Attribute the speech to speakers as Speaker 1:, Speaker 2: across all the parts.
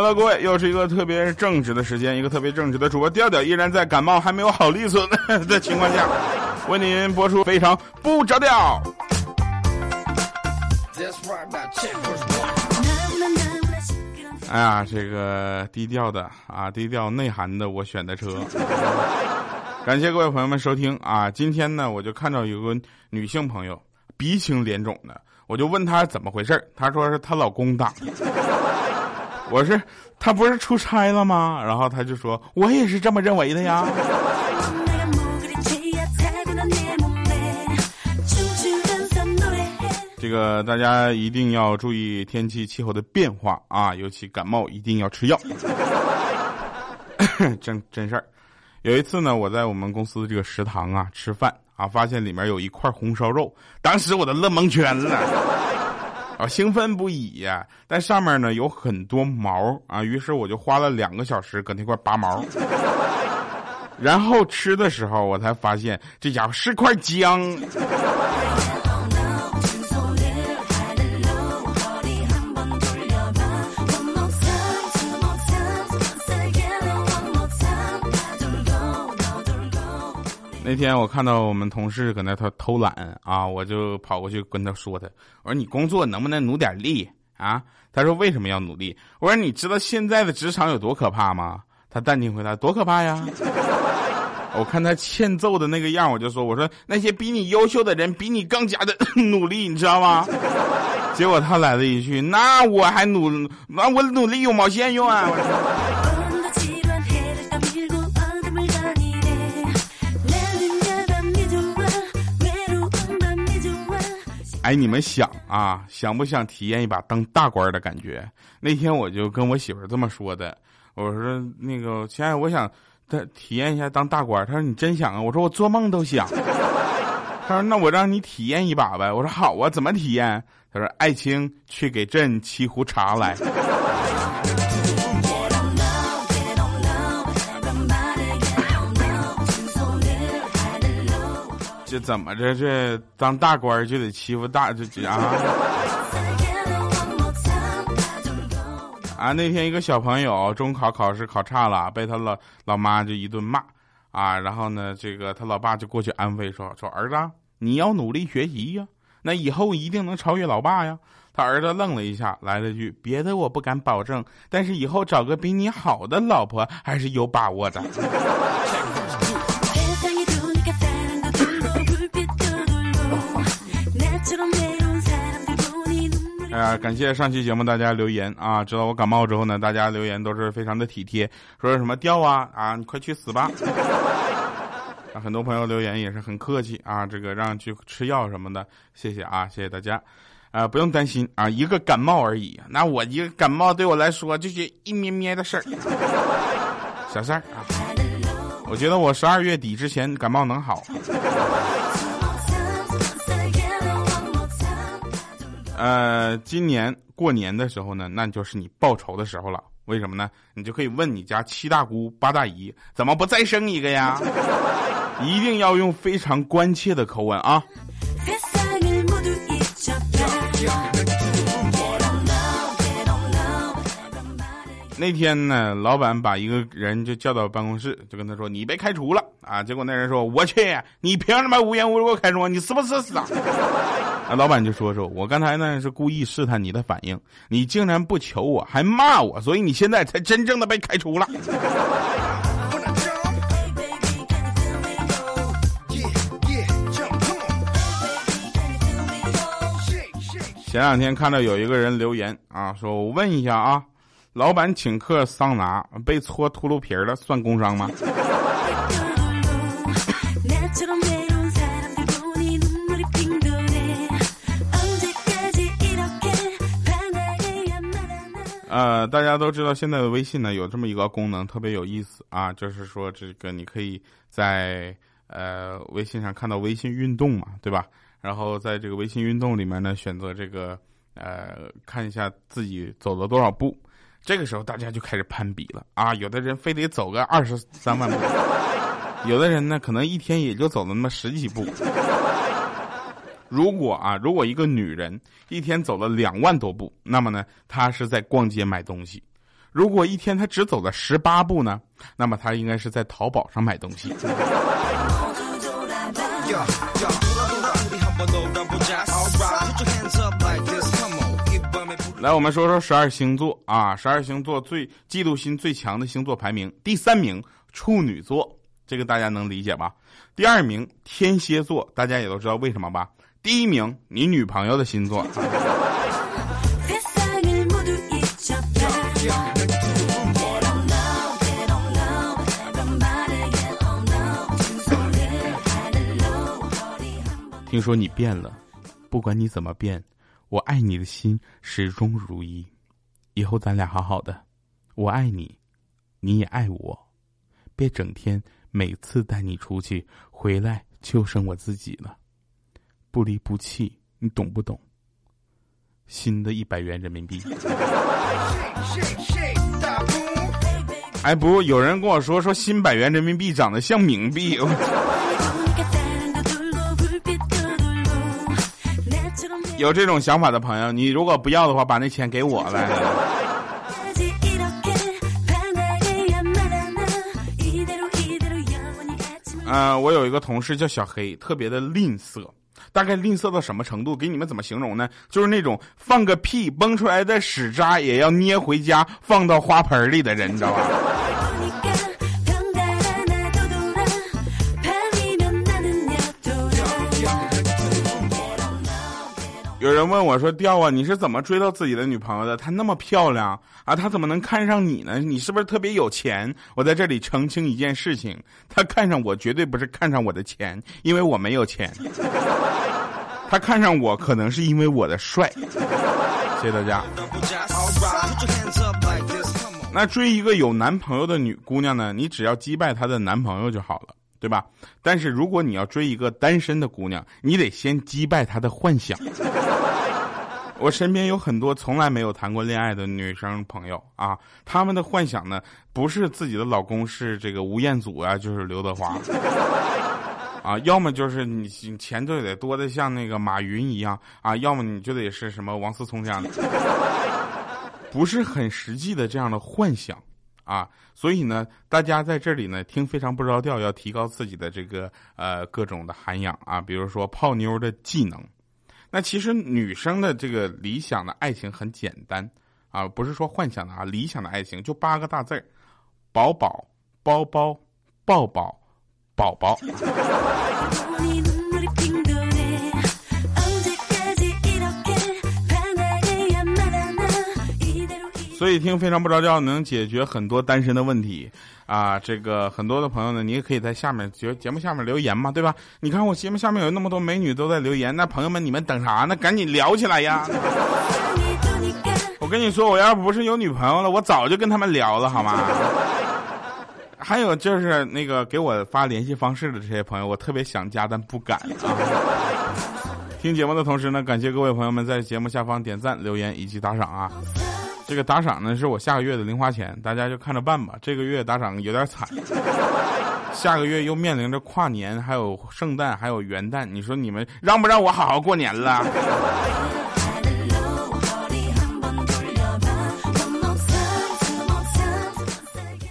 Speaker 1: Hello，各位，又是一个特别正直的时间，一个特别正直的主播调调，依然在感冒还没有好利索的 情况下，为您播出非常不着调。哎呀，这个低调的啊，低调内涵的，我选的车。感谢各位朋友们收听啊！今天呢，我就看到有个女性朋友鼻青脸肿的，我就问她怎么回事她说是她老公打。我是他不是出差了吗？然后他就说，我也是这么认为的呀。这个大家一定要注意天气气候的变化啊，尤其感冒一定要吃药。真真事儿。有一次呢，我在我们公司这个食堂啊吃饭啊，发现里面有一块红烧肉，当时我都乐蒙圈了，啊，兴奋不已呀。但上面呢有很多毛啊，于是我就花了两个小时搁那块拔毛。然后吃的时候，我才发现这家伙是块姜。那天我看到我们同事搁那他偷懒啊，我就跑过去跟他说他，我说你工作能不能努点力啊？他说为什么要努力？我说你知道现在的职场有多可怕吗？他淡定回答多可怕呀！我看他欠揍的那个样，我就说我说那些比你优秀的人比你更加的 努力，你知道吗？结果他来了一句，那我还努那我努力有毛线用啊！哎，你们想啊，想不想体验一把当大官的感觉？那天我就跟我媳妇这么说的，我说那个亲爱，我想他体验一下当大官。他说你真想啊？我说我做梦都想。他说那我让你体验一把呗。我说好啊，怎么体验？他说爱卿去给朕沏壶茶来。这怎么着？这当大官就得欺负大这这啊！啊，那天一个小朋友中考考试考差了，被他老老妈就一顿骂啊。然后呢，这个他老爸就过去安慰说：“说儿子，你要努力学习呀，那以后一定能超越老爸呀。”他儿子愣了一下，来了句：“别的我不敢保证，但是以后找个比你好的老婆还是有把握的。”哎，感谢上期节目大家留言啊！知道我感冒之后呢，大家留言都是非常的体贴，说什么掉啊啊，你快去死吧！啊，很多朋友留言也是很客气啊，这个让去吃药什么的，谢谢啊，谢谢大家，啊，不用担心啊，一个感冒而已，那我一个感冒对我来说就是一咩咩的事儿，小事儿啊，我觉得我十二月底之前感冒能好。呃，今年过年的时候呢，那就是你报仇的时候了。为什么呢？你就可以问你家七大姑八大姨，怎么不再生一个呀？一定要用非常关切的口吻啊！那天呢，老板把一个人就叫到办公室，就跟他说：“你被开除了啊！”结果那人说：“我去，你凭什么无缘无故开除我？你是不是死啊？” 老板就说：“说我刚才呢是故意试探你的反应，你竟然不求我，还骂我，所以你现在才真正的被开除了。”前两天看到有一个人留言啊，说我问一下啊。老板请客桑拿，被搓秃噜皮了，算工伤吗？呃，大家都知道现在的微信呢有这么一个功能，特别有意思啊，就是说这个你可以在呃微信上看到微信运动嘛，对吧？然后在这个微信运动里面呢，选择这个呃看一下自己走了多少步。这个时候大家就开始攀比了啊！有的人非得走个二十三万步，有的人呢可能一天也就走了那么十几步。如果啊，如果一个女人一天走了两万多步，那么呢，她是在逛街买东西；如果一天她只走了十八步呢？那么她应该是在淘宝上买东西。来，我们说说十二星座啊，十二星座最嫉妒心最强的星座排名，第三名处女座，这个大家能理解吧？第二名天蝎座，大家也都知道为什么吧？第一名你女朋友的星座。听说你变了，不管你怎么变。我爱你的心始终如一，以后咱俩好好的。我爱你，你也爱我，别整天每次带你出去回来就剩我自己了。不离不弃，你懂不懂？新的一百元人民币。哎，不，有人跟我说说新百元人民币长得像冥币。有这种想法的朋友，你如果不要的话，把那钱给我来。嗯，我有一个同事叫小黑，特别的吝啬，大概吝啬到什么程度？给你们怎么形容呢？就是那种放个屁崩出来的屎渣也要捏回家放到花盆里的人，你知道吧？有人问我说：“调啊，你是怎么追到自己的女朋友的？她那么漂亮啊，她怎么能看上你呢？你是不是特别有钱？”我在这里澄清一件事情：她看上我绝对不是看上我的钱，因为我没有钱。她看上我可能是因为我的帅。谢谢大家。那追一个有男朋友的女姑娘呢？你只要击败她的男朋友就好了。对吧？但是如果你要追一个单身的姑娘，你得先击败她的幻想。我身边有很多从来没有谈过恋爱的女生朋友啊，她们的幻想呢，不是自己的老公是这个吴彦祖啊，就是刘德华，啊，要么就是你钱就得多的像那个马云一样啊，要么你就得是什么王思聪这样的，不是很实际的这样的幻想。啊，所以呢，大家在这里呢听非常不着调，要提高自己的这个呃各种的涵养啊，比如说泡妞的技能。那其实女生的这个理想的爱情很简单啊，不是说幻想的啊，理想的爱情就八个大字：宝宝、包包、抱抱、宝宝。所以听非常不着调能解决很多单身的问题，啊，这个很多的朋友呢，你也可以在下面节节目下面留言嘛，对吧？你看我节目下面有那么多美女都在留言，那朋友们你们等啥呢？赶紧聊起来呀！我跟你说，我要不是有女朋友了，我早就跟他们聊了，好吗？还有就是那个给我发联系方式的这些朋友，我特别想加，但不敢啊。听节目的同时呢，感谢各位朋友们在节目下方点赞、留言以及打赏啊。这个打赏呢是我下个月的零花钱，大家就看着办吧。这个月打赏有点惨，下个月又面临着跨年，还有圣诞，还有元旦，你说你们让不让我好好过年了？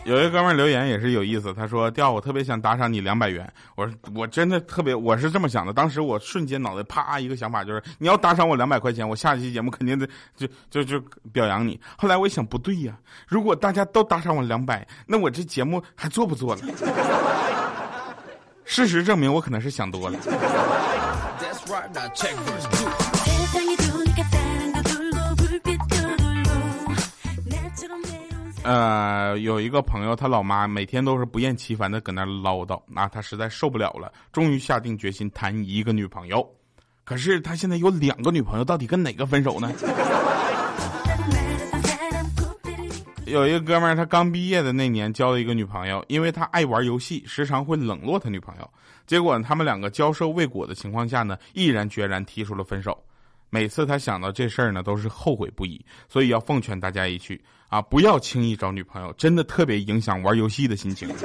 Speaker 1: 有一哥们留言也是有意思，他说：“调我特别想打赏你两百元。”我说：“我真的特别，我是这么想的。当时我瞬间脑袋啪一个想法，就是你要打赏我两百块钱，我下一期节目肯定得就就就表扬你。后来我一想，不对呀，如果大家都打赏我两百，那我这节目还做不做了？事实证明，我可能是想多了。”呃，有一个朋友，他老妈每天都是不厌其烦的搁那唠叨，那他实在受不了了，终于下定决心谈一个女朋友。可是他现在有两个女朋友，到底跟哪个分手呢？有一个哥们儿，他刚毕业的那年交了一个女朋友，因为他爱玩游戏，时常会冷落他女朋友。结果他们两个交涉未果的情况下呢，毅然决然提出了分手。每次他想到这事儿呢，都是后悔不已。所以要奉劝大家一句。啊！不要轻易找女朋友，真的特别影响玩游戏的心情。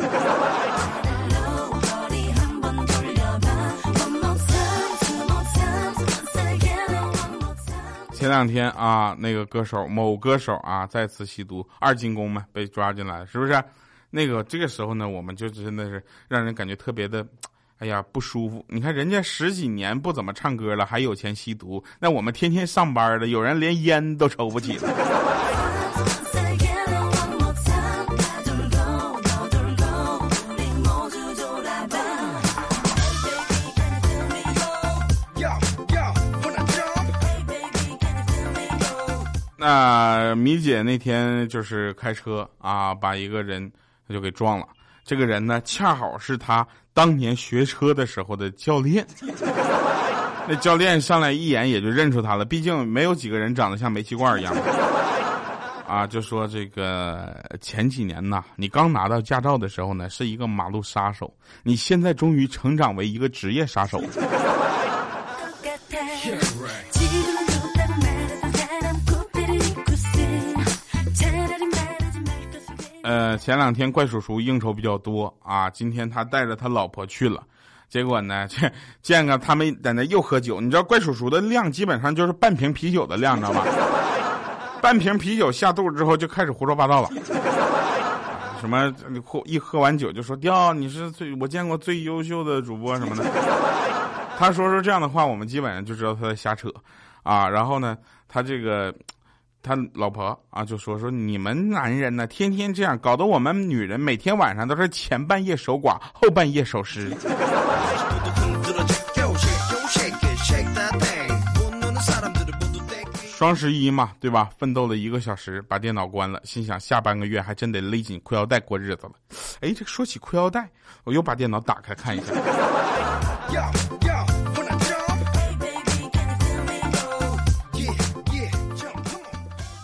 Speaker 1: 前两天啊，那个歌手某歌手啊再次吸毒，二进宫嘛被抓进来了，是不是？那个这个时候呢，我们就真的是让人感觉特别的，哎呀不舒服。你看人家十几年不怎么唱歌了，还有钱吸毒，那我们天天上班的，有人连烟都抽不起了。那米姐那天就是开车啊，把一个人他就给撞了。这个人呢，恰好是他当年学车的时候的教练。那教练上来一眼也就认出他了，毕竟没有几个人长得像煤气罐一样。啊，就说这个前几年呐，你刚拿到驾照的时候呢，是一个马路杀手，你现在终于成长为一个职业杀手。呃，前两天怪叔叔应酬比较多啊，今天他带着他老婆去了，结果呢，这见个他们在那又喝酒，你知道怪叔叔的量基本上就是半瓶啤酒的量，知道吧？半瓶啤酒下肚之后就开始胡说八道了，什么喝一喝完酒就说掉你是最我见过最优秀的主播什么的，他说说这样的话，我们基本上就知道他在瞎扯，啊，然后呢，他这个。他老婆啊，就说说你们男人呢，天天这样，搞得我们女人每天晚上都是前半夜守寡，后半夜守尸。双十一嘛，对吧？奋斗了一个小时，把电脑关了，心想下半个月还真得勒紧裤腰带过日子了。哎，这说起裤腰带，我又把电脑打开看一下。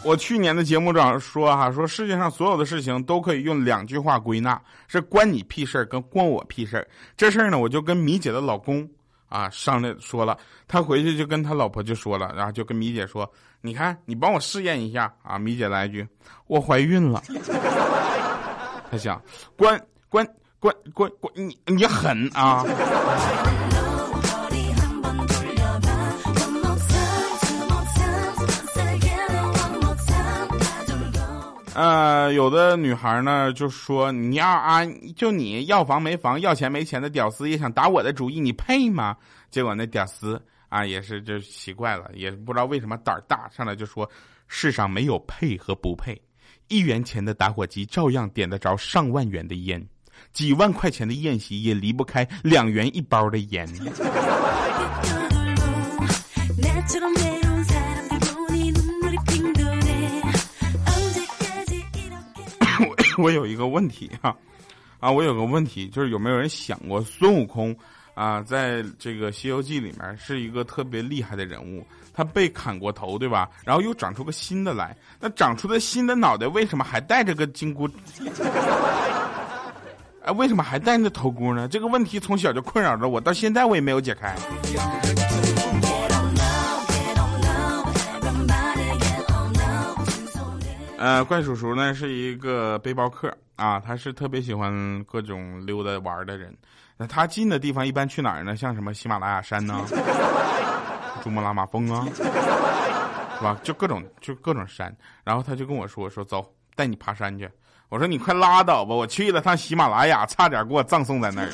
Speaker 1: 我去年的节目上说哈，说世界上所有的事情都可以用两句话归纳，是关你屁事儿跟关我屁事儿。这事儿呢，我就跟米姐的老公啊商量说了，他回去就跟他老婆就说了，然后就跟米姐说，你看你帮我试验一下啊。米姐来一句，我怀孕了。他想关关关关关你你狠啊。呃，有的女孩呢就说你要啊，就你要房没房，要钱没钱的屌丝也想打我的主意，你配吗？结果那屌丝啊也是就奇怪了，也不知道为什么胆儿大，上来就说世上没有配和不配，一元钱的打火机照样点得着上万元的烟，几万块钱的宴席也离不开两元一包的烟。我有一个问题哈，啊，我有个问题，就是有没有人想过孙悟空啊，在这个《西游记》里面是一个特别厉害的人物，他被砍过头，对吧？然后又长出个新的来，那长出的新的脑袋为什么还带着个金箍？哎，为什么还戴着头箍呢？这个问题从小就困扰着我，到现在我也没有解开。呃，怪叔叔呢是一个背包客啊，他是特别喜欢各种溜达玩的人。那他近的地方一般去哪儿呢？像什么喜马拉雅山呢？珠穆朗玛峰啊，是吧？就各种就各种山。然后他就跟我说说走，带你爬山去。我说你快拉倒吧，我去了趟喜马拉雅，差点给我葬送在那儿。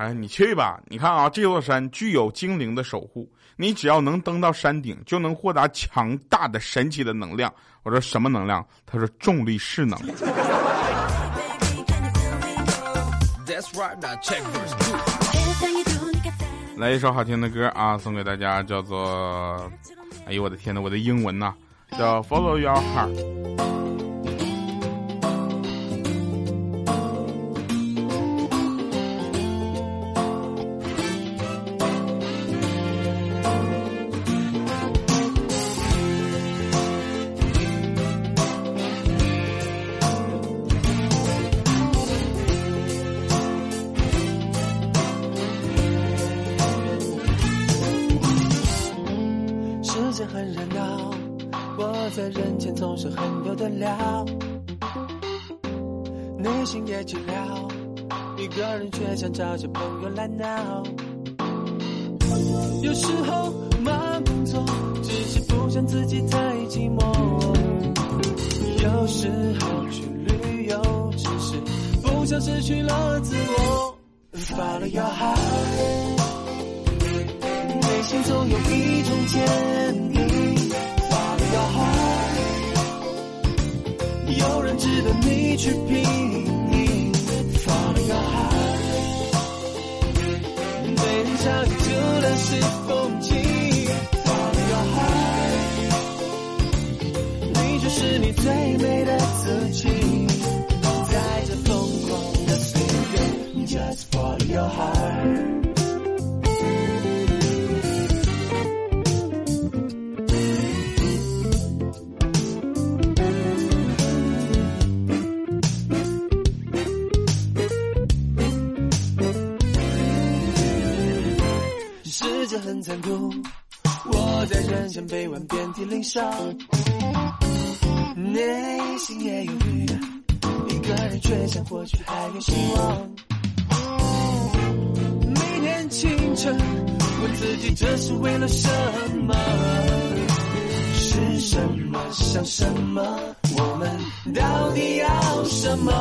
Speaker 1: 哎，你去吧！你看啊，这座山具有精灵的守护，你只要能登到山顶，就能获得强大的、神奇的能量。我说什么能量？他说重力势能。来一首好听的歌啊，送给大家，叫做……哎呦我的天呐，我的英文呐，叫 Follow Your Heart。
Speaker 2: 很有的聊，内心也寂寥，一个人却
Speaker 1: 想找些朋友来闹，有时候忙工作。
Speaker 2: 是不想自己太寂寞。有时候去旅游，只是不想失去了自我。Follow your heart，内心总有一种坚值得你去拼。世界很残酷，我在人间被玩遍体鳞伤，内心也犹豫，一个人却想或许还有希望。每天清晨问自己这是为了什么？是什么想什么？我们到底要什么